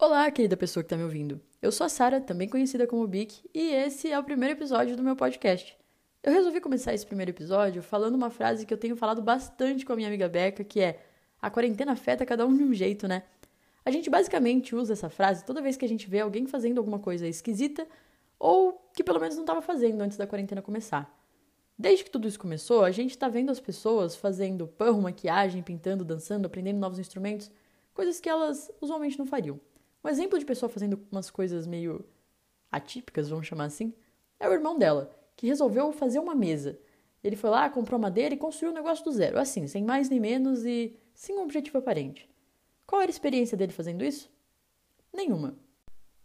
Olá, querida pessoa que está me ouvindo. Eu sou a Sara, também conhecida como Bic, e esse é o primeiro episódio do meu podcast. Eu resolvi começar esse primeiro episódio falando uma frase que eu tenho falado bastante com a minha amiga Beca, que é: a quarentena afeta cada um de um jeito, né? A gente basicamente usa essa frase toda vez que a gente vê alguém fazendo alguma coisa esquisita ou que pelo menos não estava fazendo antes da quarentena começar. Desde que tudo isso começou, a gente está vendo as pessoas fazendo pão, maquiagem, pintando, dançando, aprendendo novos instrumentos, coisas que elas usualmente não fariam. Um exemplo de pessoa fazendo umas coisas meio atípicas, vamos chamar assim, é o irmão dela, que resolveu fazer uma mesa. Ele foi lá, comprou madeira e construiu um negócio do zero, assim, sem mais nem menos e sem um objetivo aparente. Qual era a experiência dele fazendo isso? Nenhuma.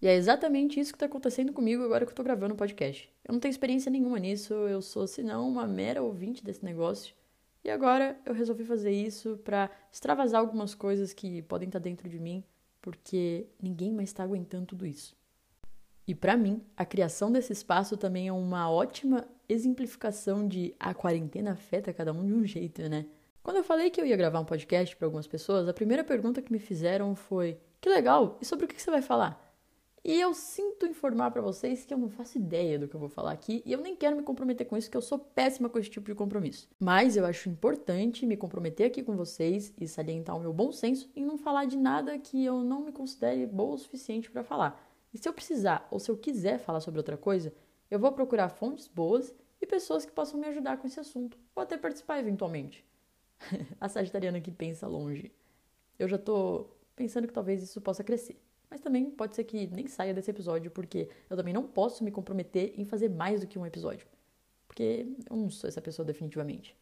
E é exatamente isso que está acontecendo comigo agora que eu estou gravando o podcast. Eu não tenho experiência nenhuma nisso, eu sou, senão, uma mera ouvinte desse negócio. E agora eu resolvi fazer isso para extravasar algumas coisas que podem estar tá dentro de mim, porque ninguém mais está aguentando tudo isso. E para mim, a criação desse espaço também é uma ótima exemplificação de a quarentena afeta cada um de um jeito, né? Quando eu falei que eu ia gravar um podcast para algumas pessoas, a primeira pergunta que me fizeram foi: "Que legal, e sobre o que você vai falar?" E eu sinto informar para vocês que eu não faço ideia do que eu vou falar aqui e eu nem quero me comprometer com isso, que eu sou péssima com esse tipo de compromisso. Mas eu acho importante me comprometer aqui com vocês e salientar o meu bom senso em não falar de nada que eu não me considere boa o suficiente para falar. E se eu precisar ou se eu quiser falar sobre outra coisa, eu vou procurar fontes boas e pessoas que possam me ajudar com esse assunto, ou até participar eventualmente. A sagitariana que pensa longe. Eu já tô pensando que talvez isso possa crescer. Mas também pode ser que nem saia desse episódio, porque eu também não posso me comprometer em fazer mais do que um episódio. Porque eu não sou essa pessoa definitivamente.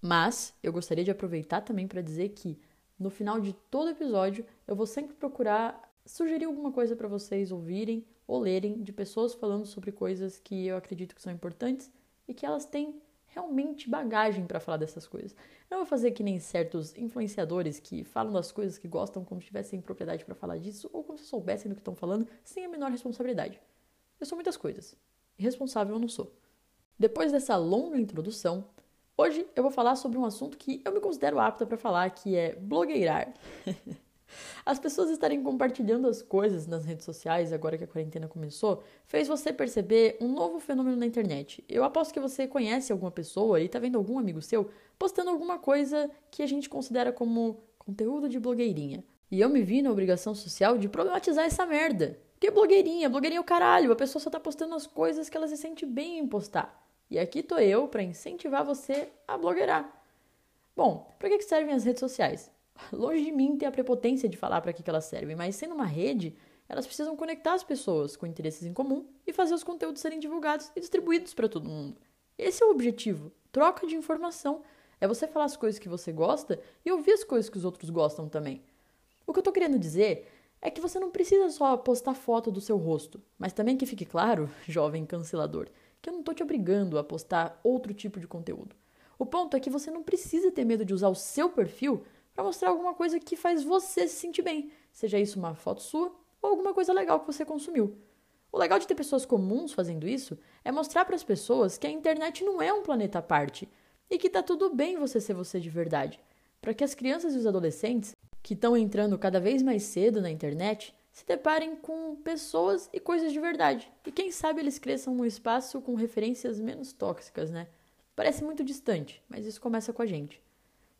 Mas eu gostaria de aproveitar também para dizer que no final de todo episódio eu vou sempre procurar sugerir alguma coisa para vocês ouvirem ou lerem de pessoas falando sobre coisas que eu acredito que são importantes e que elas têm realmente bagagem para falar dessas coisas. Não vou fazer que nem certos influenciadores que falam das coisas que gostam como se tivessem propriedade para falar disso ou como se soubessem do que estão falando sem a menor responsabilidade. Eu sou muitas coisas. Irresponsável eu não sou. Depois dessa longa introdução, hoje eu vou falar sobre um assunto que eu me considero apta para falar, que é blogueirar. As pessoas estarem compartilhando as coisas nas redes sociais agora que a quarentena começou fez você perceber um novo fenômeno na internet. Eu aposto que você conhece alguma pessoa e está vendo algum amigo seu postando alguma coisa que a gente considera como conteúdo de blogueirinha. E eu me vi na obrigação social de problematizar essa merda. Que blogueirinha? Blogueirinha é o caralho. A pessoa só tá postando as coisas que ela se sente bem em postar. E aqui tô eu para incentivar você a blogueirar. Bom, para que servem as redes sociais? Longe de mim ter a prepotência de falar para que elas servem, mas sendo uma rede, elas precisam conectar as pessoas com interesses em comum e fazer os conteúdos serem divulgados e distribuídos para todo mundo. Esse é o objetivo. Troca de informação. É você falar as coisas que você gosta e ouvir as coisas que os outros gostam também. O que eu tô querendo dizer é que você não precisa só postar foto do seu rosto, mas também que fique claro, jovem cancelador, que eu não tô te obrigando a postar outro tipo de conteúdo. O ponto é que você não precisa ter medo de usar o seu perfil para mostrar alguma coisa que faz você se sentir bem, seja isso uma foto sua ou alguma coisa legal que você consumiu. O legal de ter pessoas comuns fazendo isso é mostrar para as pessoas que a internet não é um planeta à parte e que tá tudo bem você ser você de verdade, para que as crianças e os adolescentes que estão entrando cada vez mais cedo na internet se deparem com pessoas e coisas de verdade. E quem sabe eles cresçam num espaço com referências menos tóxicas, né? Parece muito distante, mas isso começa com a gente.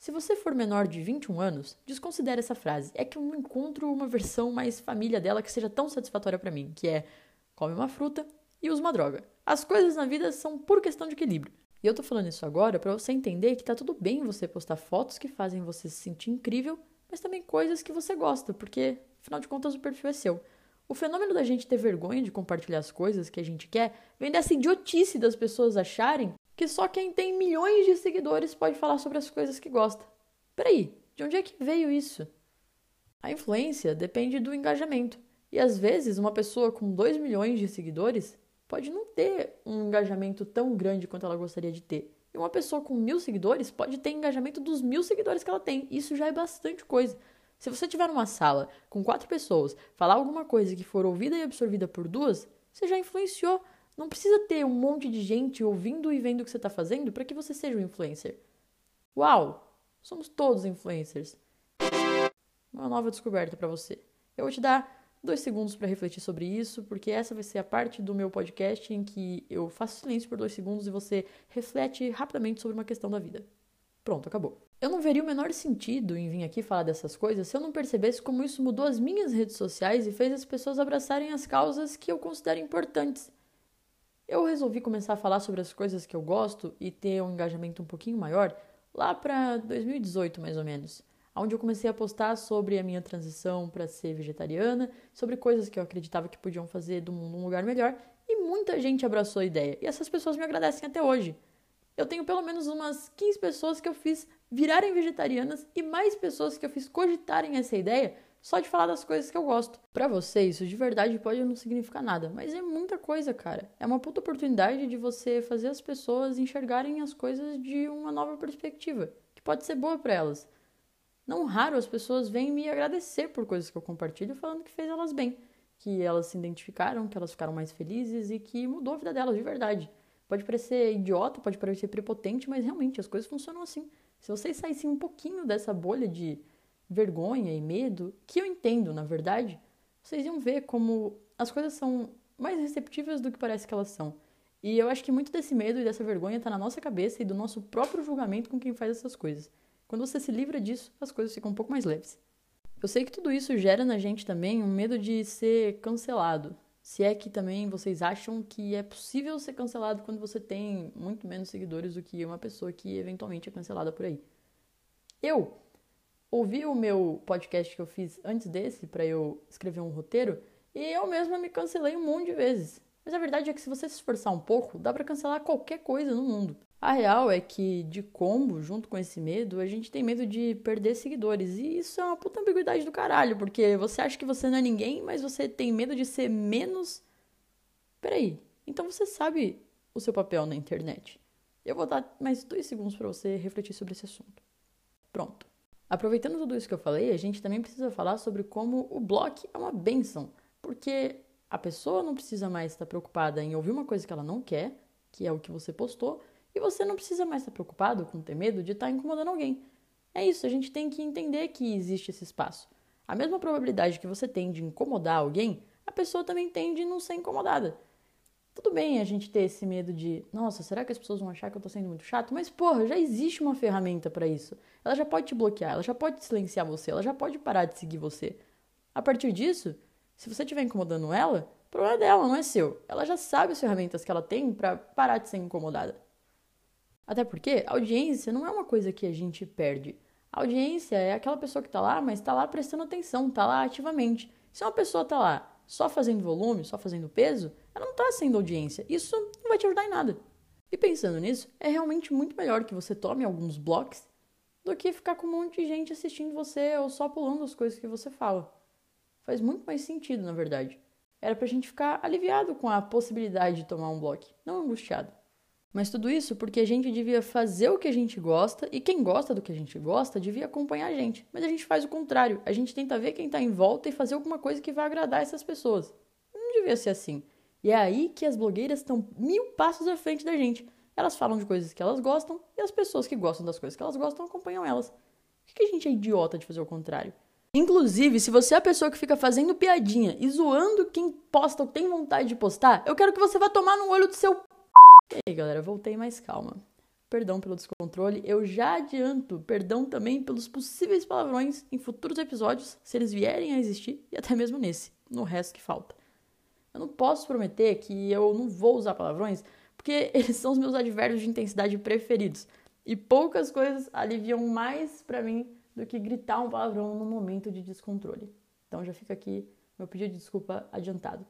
Se você for menor de 21 anos, desconsidere essa frase. É que eu não encontro uma versão mais família dela que seja tão satisfatória para mim, que é come uma fruta e usa uma droga. As coisas na vida são por questão de equilíbrio. E eu tô falando isso agora para você entender que tá tudo bem você postar fotos que fazem você se sentir incrível, mas também coisas que você gosta, porque afinal de contas o perfil é seu. O fenômeno da gente ter vergonha de compartilhar as coisas que a gente quer vem dessa idiotice das pessoas acharem que só quem tem milhões de seguidores pode falar sobre as coisas que gosta. Peraí, de onde é que veio isso? A influência depende do engajamento. E às vezes, uma pessoa com 2 milhões de seguidores pode não ter um engajamento tão grande quanto ela gostaria de ter. E uma pessoa com mil seguidores pode ter engajamento dos mil seguidores que ela tem. Isso já é bastante coisa. Se você tiver numa sala com quatro pessoas, falar alguma coisa que for ouvida e absorvida por duas, você já influenciou não precisa ter um monte de gente ouvindo e vendo o que você está fazendo para que você seja um influencer. Uau! Somos todos influencers. Uma nova descoberta para você. Eu vou te dar dois segundos para refletir sobre isso, porque essa vai ser a parte do meu podcast em que eu faço silêncio por dois segundos e você reflete rapidamente sobre uma questão da vida. Pronto, acabou. Eu não veria o menor sentido em vir aqui falar dessas coisas se eu não percebesse como isso mudou as minhas redes sociais e fez as pessoas abraçarem as causas que eu considero importantes. Eu resolvi começar a falar sobre as coisas que eu gosto e ter um engajamento um pouquinho maior lá para 2018, mais ou menos onde eu comecei a postar sobre a minha transição para ser vegetariana, sobre coisas que eu acreditava que podiam fazer do mundo um lugar melhor, e muita gente abraçou a ideia. E essas pessoas me agradecem até hoje. Eu tenho pelo menos umas 15 pessoas que eu fiz virarem vegetarianas e mais pessoas que eu fiz cogitarem essa ideia só de falar das coisas que eu gosto. Para você, isso de verdade pode não significar nada, mas é muita coisa, cara. É uma puta oportunidade de você fazer as pessoas enxergarem as coisas de uma nova perspectiva, que pode ser boa para elas. Não raro as pessoas vêm me agradecer por coisas que eu compartilho, falando que fez elas bem, que elas se identificaram, que elas ficaram mais felizes e que mudou a vida delas de verdade. Pode parecer idiota, pode parecer prepotente, mas realmente as coisas funcionam assim. Se vocês saíssem um pouquinho dessa bolha de vergonha e medo, que eu entendo, na verdade, vocês iam ver como as coisas são mais receptivas do que parece que elas são. E eu acho que muito desse medo e dessa vergonha está na nossa cabeça e do nosso próprio julgamento com quem faz essas coisas. Quando você se livra disso, as coisas ficam um pouco mais leves. Eu sei que tudo isso gera na gente também um medo de ser cancelado. Se é que também vocês acham que é possível ser cancelado quando você tem muito menos seguidores do que uma pessoa que eventualmente é cancelada por aí. Eu ouvi o meu podcast que eu fiz antes desse para eu escrever um roteiro e eu mesma me cancelei um monte de vezes. Mas a verdade é que se você se esforçar um pouco, dá para cancelar qualquer coisa no mundo. A real é que, de combo, junto com esse medo, a gente tem medo de perder seguidores. E isso é uma puta ambiguidade do caralho, porque você acha que você não é ninguém, mas você tem medo de ser menos. Peraí, então você sabe o seu papel na internet. Eu vou dar mais dois segundos para você refletir sobre esse assunto. Pronto. Aproveitando tudo isso que eu falei, a gente também precisa falar sobre como o blog é uma benção, porque a pessoa não precisa mais estar preocupada em ouvir uma coisa que ela não quer, que é o que você postou, e você não precisa mais estar preocupado com ter medo de estar incomodando alguém. É isso, a gente tem que entender que existe esse espaço. A mesma probabilidade que você tem de incomodar alguém, a pessoa também tem de não ser incomodada. Tudo bem a gente ter esse medo de, nossa, será que as pessoas vão achar que eu tô sendo muito chato? Mas, porra, já existe uma ferramenta para isso. Ela já pode te bloquear, ela já pode silenciar você, ela já pode parar de seguir você. A partir disso, se você estiver incomodando ela, o problema é dela, não é seu. Ela já sabe as ferramentas que ela tem para parar de ser incomodada. Até porque audiência não é uma coisa que a gente perde. A audiência é aquela pessoa que está lá, mas está lá prestando atenção, está lá ativamente. Se uma pessoa está lá só fazendo volume, só fazendo peso, ela não está sendo audiência. Isso não vai te ajudar em nada. E pensando nisso, é realmente muito melhor que você tome alguns blocos do que ficar com um monte de gente assistindo você ou só pulando as coisas que você fala. Faz muito mais sentido, na verdade. Era pra gente ficar aliviado com a possibilidade de tomar um bloco, não angustiado. Mas tudo isso porque a gente devia fazer o que a gente gosta e quem gosta do que a gente gosta devia acompanhar a gente. Mas a gente faz o contrário. A gente tenta ver quem está em volta e fazer alguma coisa que vai agradar essas pessoas. Não devia ser assim. E é aí que as blogueiras estão mil passos à frente da gente. Elas falam de coisas que elas gostam e as pessoas que gostam das coisas que elas gostam acompanham elas. Por que a gente é idiota de fazer o contrário? Inclusive, se você é a pessoa que fica fazendo piadinha e zoando quem posta ou tem vontade de postar, eu quero que você vá tomar no olho do seu e aí, galera, voltei mais calma. Perdão pelo descontrole. Eu já adianto perdão também pelos possíveis palavrões em futuros episódios, se eles vierem a existir, e até mesmo nesse, no resto que falta. Eu não posso prometer que eu não vou usar palavrões, porque eles são os meus advérbios de intensidade preferidos. E poucas coisas aliviam mais para mim do que gritar um palavrão no momento de descontrole. Então já fica aqui meu pedido de desculpa adiantado.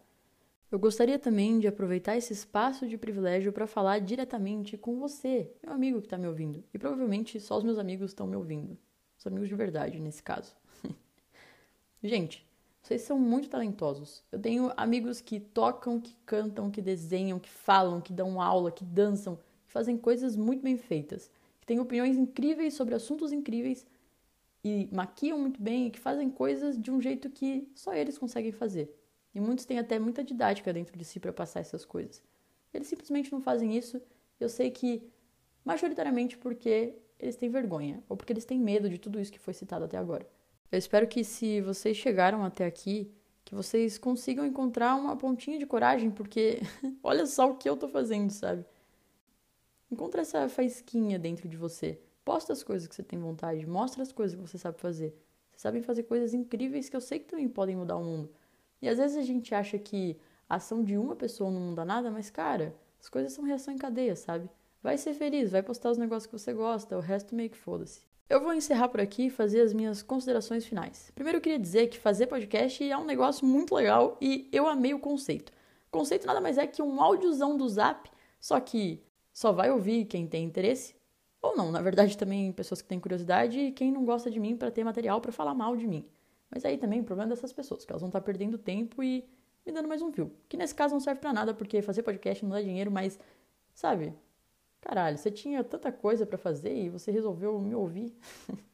Eu gostaria também de aproveitar esse espaço de privilégio para falar diretamente com você, meu amigo que está me ouvindo. E provavelmente só os meus amigos estão me ouvindo. Os amigos de verdade, nesse caso. Gente, vocês são muito talentosos. Eu tenho amigos que tocam, que cantam, que desenham, que falam, que dão aula, que dançam, que fazem coisas muito bem feitas, que têm opiniões incríveis sobre assuntos incríveis e maquiam muito bem e que fazem coisas de um jeito que só eles conseguem fazer. E muitos têm até muita didática dentro de si para passar essas coisas. Eles simplesmente não fazem isso. Eu sei que, majoritariamente, porque eles têm vergonha ou porque eles têm medo de tudo isso que foi citado até agora. Eu espero que, se vocês chegaram até aqui, que vocês consigam encontrar uma pontinha de coragem, porque olha só o que eu tô fazendo, sabe? Encontra essa faísquinha dentro de você. Posta as coisas que você tem vontade, mostra as coisas que você sabe fazer. Vocês sabem fazer coisas incríveis que eu sei que também podem mudar o mundo. E às vezes a gente acha que a ação de uma pessoa não muda nada, mas cara, as coisas são reação em cadeia, sabe? Vai ser feliz, vai postar os negócios que você gosta, o resto meio que foda-se. Eu vou encerrar por aqui e fazer as minhas considerações finais. Primeiro eu queria dizer que fazer podcast é um negócio muito legal e eu amei o conceito. O conceito nada mais é que um áudiozão do Zap, só que só vai ouvir quem tem interesse ou não, na verdade também pessoas que têm curiosidade e quem não gosta de mim para ter material para falar mal de mim. Mas aí também o problema dessas pessoas, que elas vão estar tá perdendo tempo e me dando mais um view. Que nesse caso não serve para nada, porque fazer podcast não dá dinheiro, mas sabe? Caralho, você tinha tanta coisa para fazer e você resolveu me ouvir.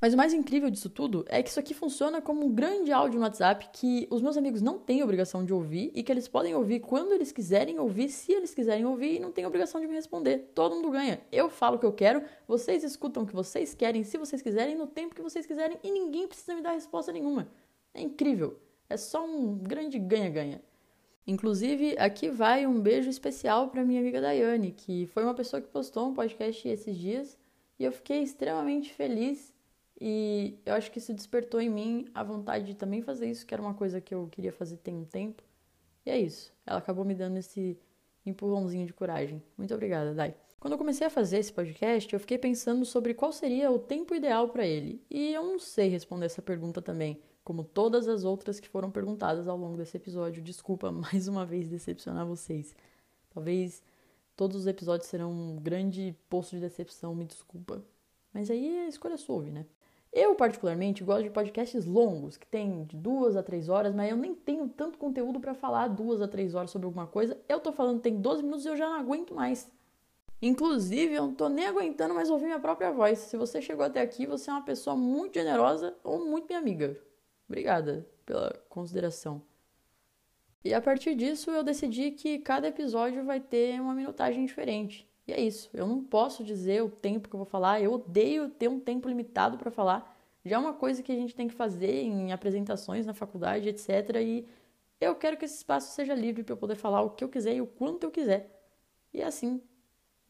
Mas o mais incrível disso tudo é que isso aqui funciona como um grande áudio no WhatsApp que os meus amigos não têm obrigação de ouvir e que eles podem ouvir quando eles quiserem ouvir, se eles quiserem ouvir e não tem obrigação de me responder. Todo mundo ganha. Eu falo o que eu quero, vocês escutam o que vocês querem, se vocês quiserem, no tempo que vocês quiserem e ninguém precisa me dar resposta nenhuma. É incrível. É só um grande ganha-ganha. Inclusive, aqui vai um beijo especial para minha amiga Daiane, que foi uma pessoa que postou um podcast esses dias e eu fiquei extremamente feliz e eu acho que isso despertou em mim a vontade de também fazer isso, que era uma coisa que eu queria fazer tem um tempo. E é isso. Ela acabou me dando esse empurrãozinho de coragem. Muito obrigada, Dai. Quando eu comecei a fazer esse podcast, eu fiquei pensando sobre qual seria o tempo ideal para ele. E eu não sei responder essa pergunta também, como todas as outras que foram perguntadas ao longo desse episódio. Desculpa mais uma vez decepcionar vocês. Talvez todos os episódios serão um grande poço de decepção, me desculpa. Mas aí a escolha é sua, né? Eu, particularmente, gosto de podcasts longos, que tem de duas a três horas, mas eu nem tenho tanto conteúdo para falar duas a três horas sobre alguma coisa. Eu tô falando tem 12 minutos e eu já não aguento mais. Inclusive, eu não tô nem aguentando mais ouvir minha própria voz. Se você chegou até aqui, você é uma pessoa muito generosa ou muito minha amiga. Obrigada pela consideração. E a partir disso, eu decidi que cada episódio vai ter uma minutagem diferente. E é isso. Eu não posso dizer o tempo que eu vou falar. Eu odeio ter um tempo limitado para falar. Já é uma coisa que a gente tem que fazer em apresentações na faculdade, etc. E eu quero que esse espaço seja livre para eu poder falar o que eu quiser e o quanto eu quiser. E é assim.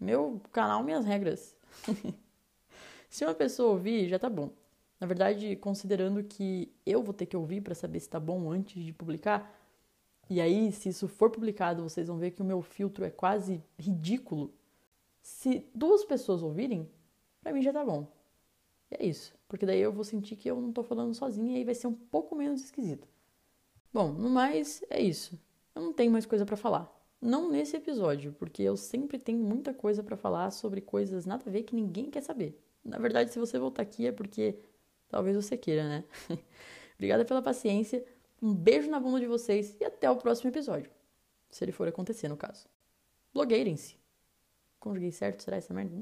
Meu canal, minhas regras. se uma pessoa ouvir, já tá bom. Na verdade, considerando que eu vou ter que ouvir para saber se tá bom antes de publicar, e aí, se isso for publicado, vocês vão ver que o meu filtro é quase ridículo. Se duas pessoas ouvirem, para mim já tá bom. E é isso, porque daí eu vou sentir que eu não tô falando sozinha e aí vai ser um pouco menos esquisito. Bom, no mais, é isso. Eu não tenho mais coisa para falar. Não nesse episódio, porque eu sempre tenho muita coisa para falar sobre coisas nada a ver que ninguém quer saber. Na verdade, se você voltar aqui é porque talvez você queira, né? Obrigada pela paciência, um beijo na bunda de vocês e até o próximo episódio. Se ele for acontecer, no caso. Blogueirem-se. Conjuguei certo? Será essa merda?